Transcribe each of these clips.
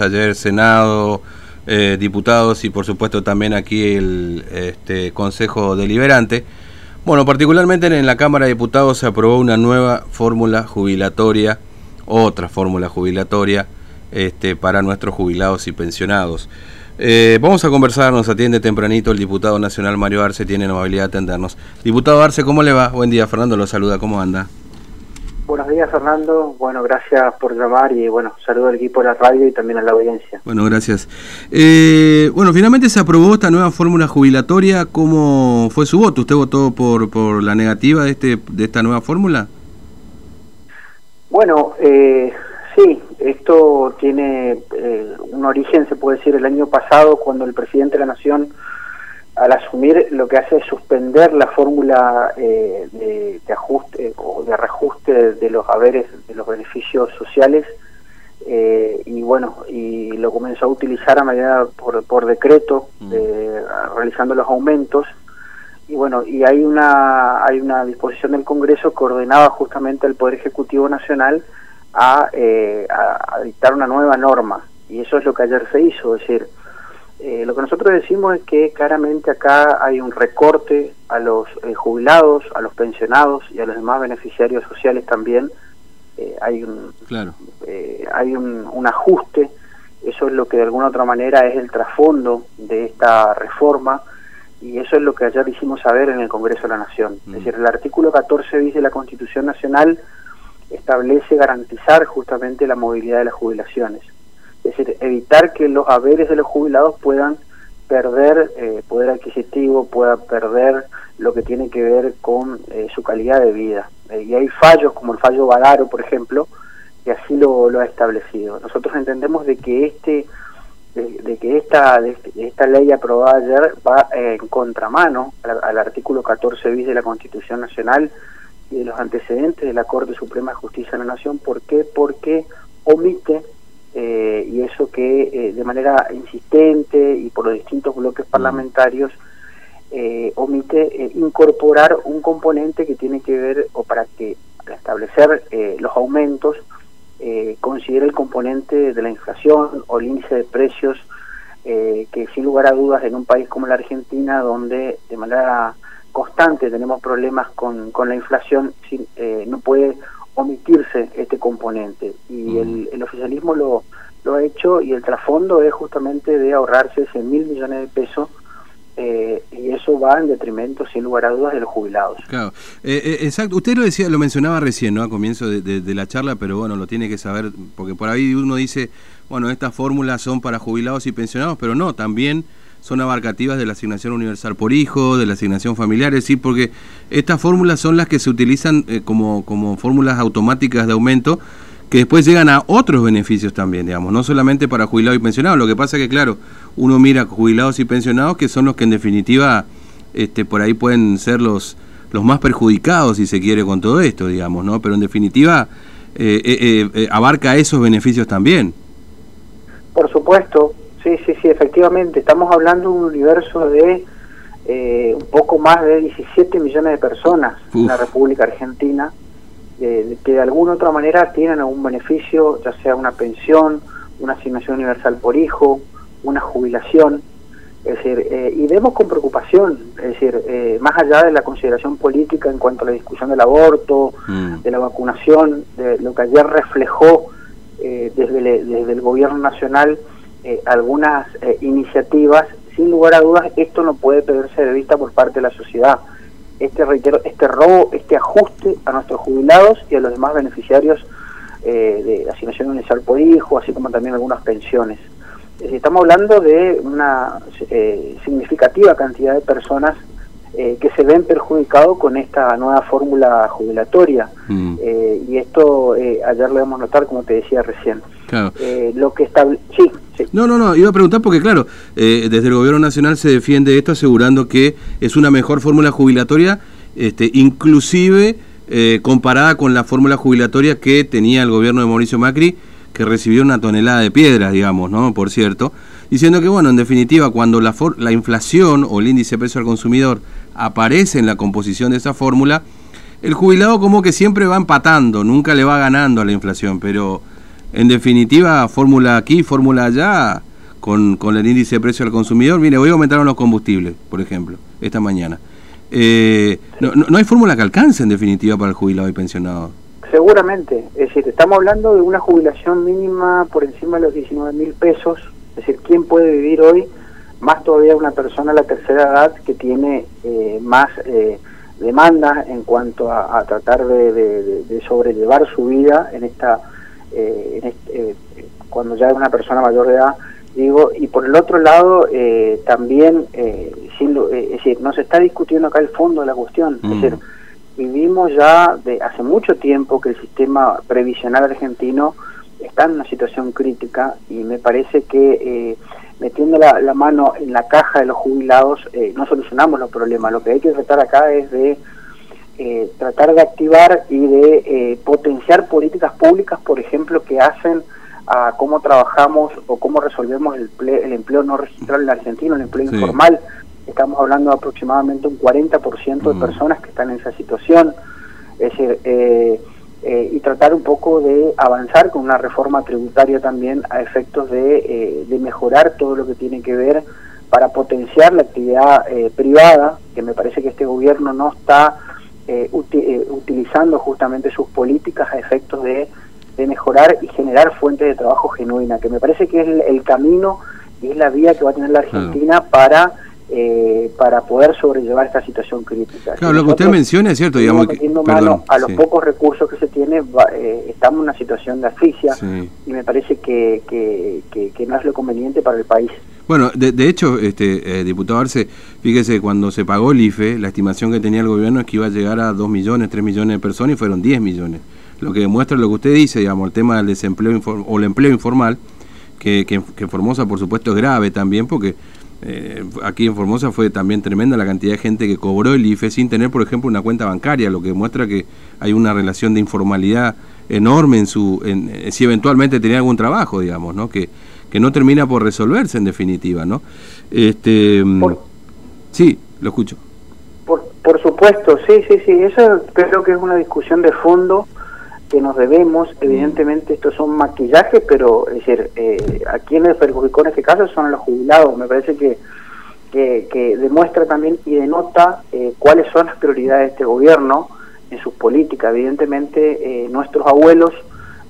ayer Senado, eh, diputados y por supuesto también aquí el este, Consejo Deliberante. Bueno, particularmente en la Cámara de Diputados se aprobó una nueva fórmula jubilatoria, otra fórmula jubilatoria este, para nuestros jubilados y pensionados. Eh, vamos a conversar, nos atiende tempranito el diputado nacional Mario Arce, tiene la amabilidad de atendernos. Diputado Arce, ¿cómo le va? Buen día, Fernando lo saluda, ¿cómo anda? Buenos días, Fernando. Bueno, gracias por llamar y bueno, saludo al equipo de la radio y también a la audiencia. Bueno, gracias. Eh, bueno, finalmente se aprobó esta nueva fórmula jubilatoria. ¿Cómo fue su voto? ¿Usted votó por, por la negativa de, este, de esta nueva fórmula? Bueno, eh, sí, esto tiene eh, un origen, se puede decir, el año pasado, cuando el presidente de la Nación al asumir lo que hace es suspender la fórmula eh, de, ajuste o de reajuste de los haberes, de los beneficios sociales, eh, y bueno, y lo comenzó a utilizar a medida por, por decreto, mm. realizando los aumentos, y bueno, y hay una, hay una disposición del Congreso que ordenaba justamente al Poder Ejecutivo Nacional a, eh, a, a dictar una nueva norma, y eso es lo que ayer se hizo, es decir, eh, lo que nosotros decimos es que claramente acá hay un recorte a los eh, jubilados, a los pensionados y a los demás beneficiarios sociales también. Eh, hay un, hay un, ajuste, eso es lo que de alguna otra manera es el trasfondo de esta reforma y eso es lo que ayer hicimos saber en el Congreso de la Nación. Es mm. decir, el artículo 14 bis de la Constitución Nacional establece garantizar justamente la movilidad de las jubilaciones es decir, evitar que los haberes de los jubilados puedan perder eh, poder adquisitivo, puedan perder lo que tiene que ver con eh, su calidad de vida. Eh, y hay fallos, como el fallo Badaro, por ejemplo, que así lo, ha establecido. Nosotros entendemos de que este de, que esta esta ley aprobada ayer va en contramano al, al artículo 14 bis de la Constitución Nacional y de los antecedentes de la Corte Suprema de Justicia de la Nación. ¿Por qué? Porque omite eh, y eso que eh, de manera insistente y por los distintos bloques mm. parlamentarios eh, omite incorporar un componente que tiene que ver o para que para establecer los aumentos considere el componente de la inflación o el índice de precios que sin lugar a dudas en un país como la Argentina donde de manera constante tenemos problemas con, con la inflación no puede omitirse este componente lo, lo ha hecho y el trasfondo es justamente de ahorrarse 100 mil millones de pesos eh, y eso va en detrimento, sin lugar a dudas, de los jubilados. Claro, eh, eh, exacto. Usted lo decía, lo mencionaba recién, ¿no? A comienzo de, de, la charla, pero bueno, lo tiene que saber, porque por ahí uno dice, bueno, estas fórmulas son para jubilados y pensionados, pero no, también son abarcativas de la asignación universal por hijo, de la asignación familiar, es decir, porque estas fórmulas son las que se utilizan eh, como, como fórmulas automáticas de aumento que después llegan a otros beneficios también, digamos, no solamente para jubilados y pensionados. Lo que pasa es que, claro, uno mira jubilados y pensionados que son los que en definitiva este, por ahí pueden ser los, los más perjudicados, si se quiere, con todo esto, digamos, ¿no? Pero en definitiva eh, eh, abarca esos beneficios también. Por supuesto, Sí, sí, sí, efectivamente. Estamos hablando de un universo de eh, un poco más de 17 millones de personas en la República Argentina que de alguna u otra manera tienen algún beneficio, ya sea una pensión, una asignación universal por hijo, una jubilación. Es decir, eh, y vemos con preocupación, es decir, eh, más allá de la consideración política en cuanto a la discusión del aborto, mm. de la vacunación, de lo que ayer reflejó desde, desde el gobierno nacional, eh, algunas eh, iniciativas, sin lugar a dudas, esto no puede perderse de vista por parte de la sociedad. Este, reitero, este robo, este ajuste a nuestros jubilados y a los demás beneficiarios eh, de asignación universal por hijo, así como también algunas pensiones. Estamos hablando de una significativa cantidad de personas que se ven perjudicados con esta nueva fórmula jubilatoria. Mm. y esto ayer lo debemos notar, como te decía recién. Lo que estable... Sí, no, no, no, iba a preguntar porque, claro, eh, desde el Gobierno Nacional se defiende esto asegurando que es una mejor fórmula jubilatoria, este, inclusive eh, comparada con la fórmula jubilatoria que tenía el gobierno de Mauricio Macri, que recibió una tonelada de piedras, digamos, ¿no? Por cierto, diciendo que, bueno, en definitiva, cuando la, la inflación o el índice de precio al consumidor aparece en la composición de esa fórmula, el jubilado como que siempre va empatando, nunca le va ganando a la inflación, pero en definitiva, fórmula aquí, fórmula allá, con, con el índice de precio al consumidor. Mire, hoy aumentaron los combustibles, por ejemplo, esta mañana. Eh, no, no, hay fórmula que alcance, en definitiva, para el jubilado y pensionado. Seguramente, es decir, estamos hablando de una jubilación mínima por encima de los 19 mil pesos, es decir, ¿quién puede vivir hoy? Más todavía una persona a la tercera edad que tiene eh, más eh, demandas en cuanto a, tratar de, sobrellevar su vida en esta, eh, eh, cuando ya es una persona mayor de edad, digo, y por el otro lado también, sin, es decir, no se está discutiendo acá el fondo de la cuestión, es mm. decir, vivimos ya de hace mucho tiempo que el sistema previsional argentino está en una situación crítica y me parece que eh, metiendo la, mano en la caja de los jubilados eh, no solucionamos los problemas. Lo que hay que tratar acá es de eh, tratar de activar y de potenciar políticas públicas, por ejemplo, que hacen a cómo trabajamos o cómo resolvemos el, el empleo no registrado en Argentina, el empleo informal estamos hablando de aproximadamente un 40% de mm. personas que están en esa situación. Es decir, eh, eh, y tratar un poco de avanzar con una reforma tributaria también a efectos de, eh, de mejorar todo lo que tiene que ver para potenciar la actividad privada, que me parece que este gobierno no está utilizando justamente sus políticas a efectos de, de, mejorar y generar fuentes de trabajo genuina, que me parece que es el, camino y es la vía que va a tener la Argentina para eh, para poder sobrellevar esta situación crítica. Claro, lo que usted menciona es cierto, digamos que... mano a los pocos recursos que se tiene, eh, estamos en una situación de asfixia y me parece que, que, no es lo conveniente para el país. Bueno, de, hecho, este eh, diputado Arce, fíjese, cuando se pagó el IFE, la estimación que tenía el gobierno es que iba a llegar a 2 millones, 3 millones de personas y fueron 10 millones. Lo que demuestra lo que usted dice, digamos, el tema del desempleo o el empleo informal, que, que, Formosa, por supuesto, es grave también, porque eh, aquí en Formosa fue también tremenda la cantidad de gente que cobró el IFE sin tener, por ejemplo, una cuenta bancaria, lo que muestra que hay una relación de informalidad enorme en su, en, eh, si eventualmente tenía algún trabajo, digamos, ¿no? Que, que no termina por resolverse en definitiva, ¿no? Este, mm, sí, lo escucho. Por, por supuesto, sí, sí, sí, eso creo que es una discusión de fondo que nos debemos, evidentemente estos son maquillajes, pero es decir, eh, a quienes perjudicó en este caso son los jubilados, me parece que, que, demuestra también y denota eh, cuáles son las prioridades de este gobierno en sus políticas, evidentemente eh, nuestros abuelos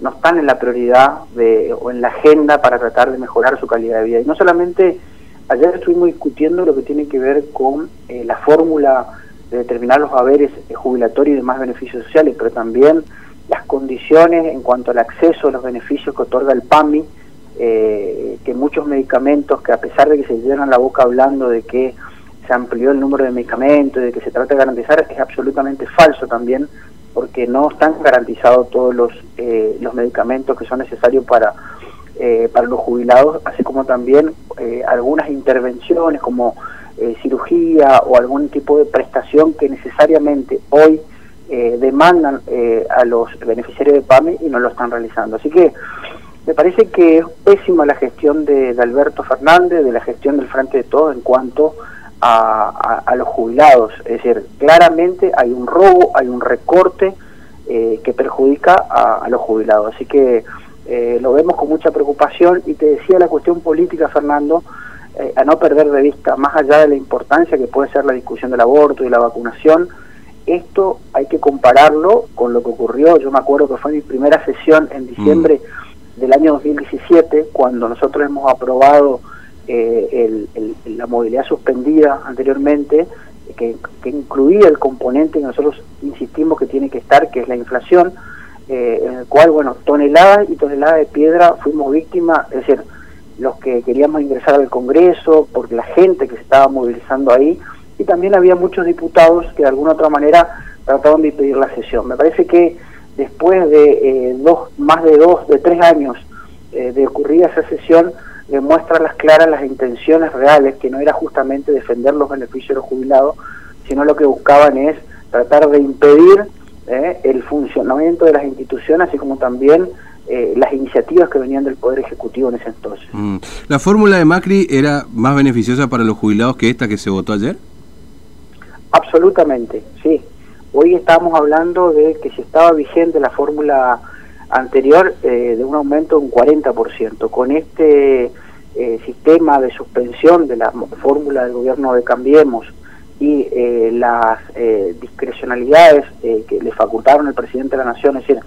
no están en la prioridad de, o en la agenda para tratar de mejorar su calidad de vida, y no solamente, ayer estuvimos discutiendo lo que tiene que ver con la fórmula de determinar los haberes jubilatorios y demás beneficios sociales, pero también las condiciones en cuanto al acceso a los beneficios que otorga el PAMI, eh, que muchos medicamentos que a pesar de que se llenan la boca hablando de que se amplió el número de medicamentos, de que se trata de garantizar, es absolutamente falso también, porque no están garantizados todos los, eh, los medicamentos que son necesarios para, eh, para los jubilados, así como también algunas intervenciones como cirugía o algún tipo de prestación que necesariamente hoy eh, demandan eh, a los beneficiarios de PAMI y no lo están realizando. Así que me parece que es pésima la gestión de, Alberto Fernández, de la gestión del Frente de Todo en cuanto a, los jubilados. Es decir, claramente hay un robo, hay un recorte eh, que perjudica a, los jubilados. Así que lo vemos con mucha preocupación y te decía la cuestión política, Fernando, a no perder de vista, más allá de la importancia que puede ser la discusión del aborto y la vacunación, esto hay que compararlo con lo que ocurrió, yo me acuerdo que fue mi primera sesión en diciembre mm. del año 2017, cuando nosotros hemos aprobado eh, la movilidad suspendida anteriormente, que, incluía el componente que nosotros insistimos que tiene que estar, que es la inflación, eh, en el cual, bueno, toneladas y toneladas de piedra fuimos víctimas, es decir, los que queríamos ingresar al Congreso, porque la gente que se estaba movilizando ahí, y también había muchos diputados que de alguna otra manera trataban de impedir la sesión. Me parece que después de eh, dos, más de dos, de tres años eh, de ocurrida esa sesión, demuestra las claras las intenciones reales, que no era justamente defender los beneficios de los jubilados, sino lo que buscaban es tratar de impedir eh, el funcionamiento de las instituciones, así como también las iniciativas que venían del Poder Ejecutivo en ese entonces. Mm. ¿La fórmula de Macri era más beneficiosa para los jubilados que esta que se votó ayer? Absolutamente, sí. Hoy estamos hablando de que si estaba vigente la fórmula anterior de un aumento de un 40%. Con este sistema de suspensión de la fórmula del gobierno de Cambiemos y las discrecionalidades que le facultaron el presidente de la Nación, es decir,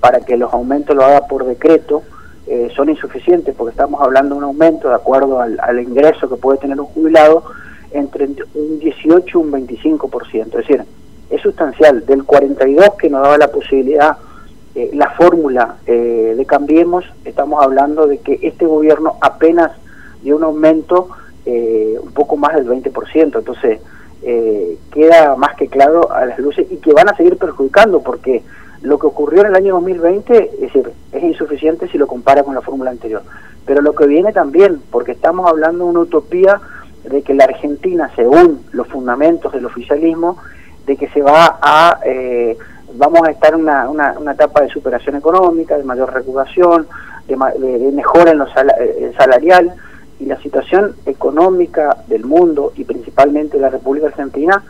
para que los aumentos lo haga por decreto, eh, son insuficientes porque estamos hablando de un aumento de acuerdo al, ingreso que puede tener un jubilado entre un 18 y un 25%. Es decir, es sustancial. Del 42 que nos daba la posibilidad, eh, la fórmula eh, de Cambiemos, estamos hablando de que este gobierno apenas dio un aumento un poco más del 20%. Entonces, queda más que claro a las luces y que van a seguir perjudicando porque lo que ocurrió en el año 2020 es, decir, es insuficiente si lo compara con la fórmula anterior. Pero lo que viene también, porque estamos hablando de una utopía de que la Argentina, según los fundamentos del oficialismo, de que se va a, eh, vamos a estar en una, una, etapa de superación económica, de mayor recuperación, de, mejora en lo eh, salarial, y la situación económica del mundo y principalmente de la República Argentina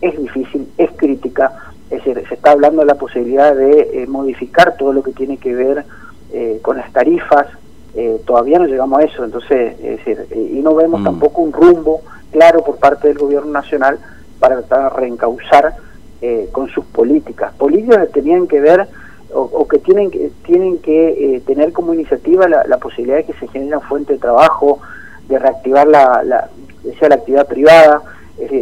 es difícil, es crítica, es decir, se está hablando de la posibilidad de eh, modificar todo lo que tiene que ver eh, con las tarifas, eh, todavía no llegamos a eso, entonces, es decir, y no vemos mm. tampoco un rumbo claro por parte del gobierno nacional para tratar de reencauzar con sus políticas. Políticas que tenían que ver o, que tienen que, tienen que tener como iniciativa la, posibilidad de que se genere una fuente de trabajo, de reactivar la, la, la actividad privada,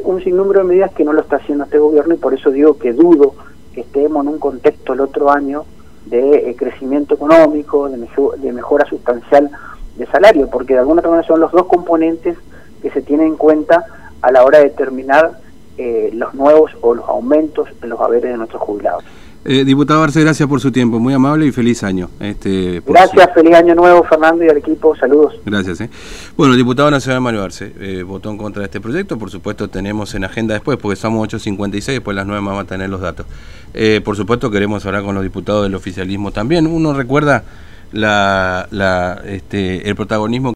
un sinnúmero de medidas que no lo está haciendo este gobierno y por eso digo que dudo que estemos en un contexto el otro año de eh, crecimiento económico, de, mejora sustancial de salario, porque de alguna manera son los dos componentes que se tienen en cuenta a la hora de determinar eh, los nuevos o los aumentos en los haberes de nuestros jubilados. Eh, diputado Arce, gracias por su tiempo, muy amable y feliz año. Este, gracias, feliz año nuevo Fernando y al equipo, saludos. Gracias. Eh. Bueno, el diputado nacional Mario Arce eh, votó en contra de este proyecto, por supuesto tenemos en agenda después, porque estamos 8.56, después las 9 vamos a tener los datos. Eh, por supuesto queremos hablar con los diputados del oficialismo también. Uno recuerda la, la, este, el protagonismo